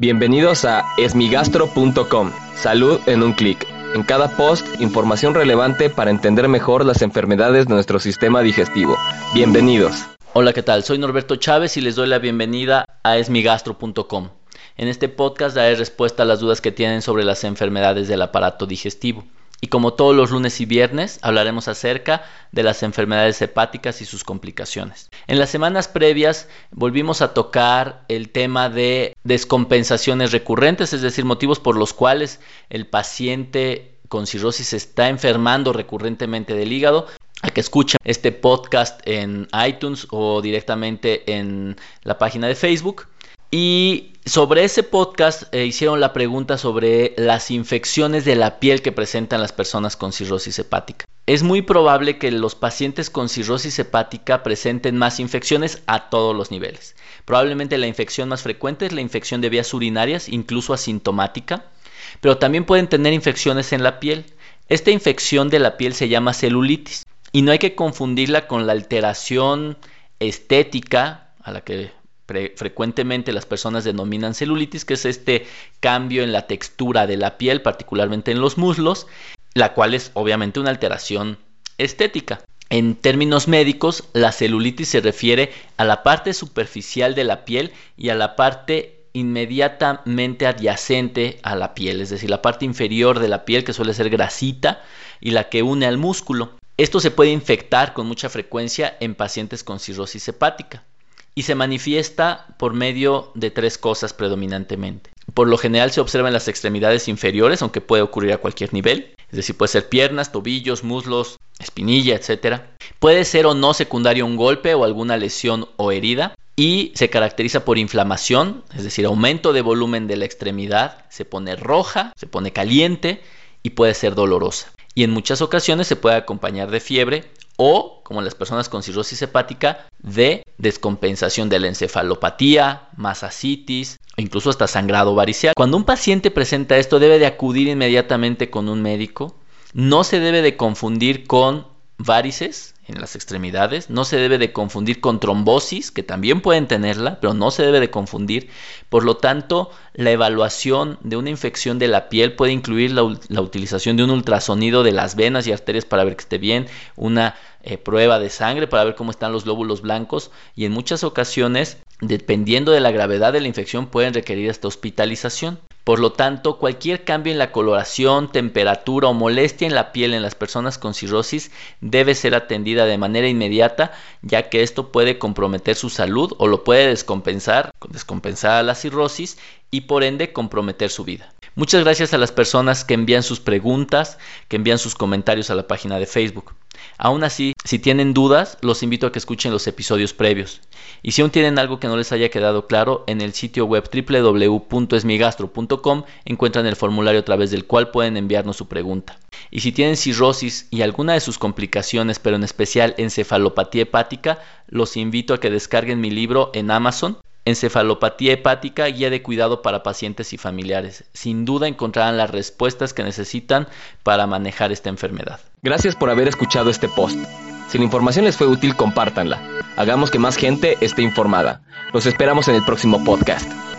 Bienvenidos a esmigastro.com. Salud en un clic. En cada post, información relevante para entender mejor las enfermedades de nuestro sistema digestivo. Bienvenidos. Hola, ¿qué tal? Soy Norberto Chávez y les doy la bienvenida a esmigastro.com. En este podcast daré respuesta a las dudas que tienen sobre las enfermedades del aparato digestivo. Y como todos los lunes y viernes, hablaremos acerca de las enfermedades hepáticas y sus complicaciones. En las semanas previas volvimos a tocar el tema de descompensaciones recurrentes, es decir, motivos por los cuales el paciente con cirrosis está enfermando recurrentemente del hígado a que escuchen este podcast en iTunes o directamente en la página de Facebook. Y sobre ese podcast eh, hicieron la pregunta sobre las infecciones de la piel que presentan las personas con cirrosis hepática. Es muy probable que los pacientes con cirrosis hepática presenten más infecciones a todos los niveles. Probablemente la infección más frecuente es la infección de vías urinarias, incluso asintomática, pero también pueden tener infecciones en la piel. Esta infección de la piel se llama celulitis y no hay que confundirla con la alteración estética a la que frecuentemente las personas denominan celulitis, que es este cambio en la textura de la piel, particularmente en los muslos, la cual es obviamente una alteración estética. En términos médicos, la celulitis se refiere a la parte superficial de la piel y a la parte inmediatamente adyacente a la piel, es decir, la parte inferior de la piel que suele ser grasita y la que une al músculo. Esto se puede infectar con mucha frecuencia en pacientes con cirrosis hepática y se manifiesta por medio de tres cosas predominantemente. Por lo general se observa en las extremidades inferiores, aunque puede ocurrir a cualquier nivel, es decir, puede ser piernas, tobillos, muslos, espinilla, etc. Puede ser o no secundario un golpe o alguna lesión o herida y se caracteriza por inflamación, es decir, aumento de volumen de la extremidad, se pone roja, se pone caliente y puede ser dolorosa. Y en muchas ocasiones se puede acompañar de fiebre o, como en las personas con cirrosis hepática, de descompensación de la encefalopatía, masasitis o incluso hasta sangrado varicel. Cuando un paciente presenta esto debe de acudir inmediatamente con un médico. No se debe de confundir con varices en las extremidades, no se debe de confundir con trombosis, que también pueden tenerla, pero no se debe de confundir. Por lo tanto, la evaluación de una infección de la piel puede incluir la, utilización de un ultrasonido de las venas y arterias para ver que esté bien, una eh, prueba de sangre para ver cómo están los glóbulos blancos y en muchas ocasiones, dependiendo de la gravedad de la infección, pueden requerir esta hospitalización. Por lo tanto, cualquier cambio en la coloración, temperatura o molestia en la piel en las personas con cirrosis debe ser atendida de manera inmediata, ya que esto puede comprometer su salud o lo puede descompensar, descompensar la cirrosis y por ende comprometer su vida. Muchas gracias a las personas que envían sus preguntas, que envían sus comentarios a la página de Facebook. Aún así, si tienen dudas, los invito a que escuchen los episodios previos. Y si aún tienen algo que no les haya quedado claro, en el sitio web www.esmigastro.com encuentran el formulario a través del cual pueden enviarnos su pregunta. Y si tienen cirrosis y alguna de sus complicaciones, pero en especial encefalopatía hepática, los invito a que descarguen mi libro en Amazon Encefalopatía hepática, guía de cuidado para pacientes y familiares. Sin duda encontrarán las respuestas que necesitan para manejar esta enfermedad. Gracias por haber escuchado este post. Si la información les fue útil, compártanla. Hagamos que más gente esté informada. Los esperamos en el próximo podcast.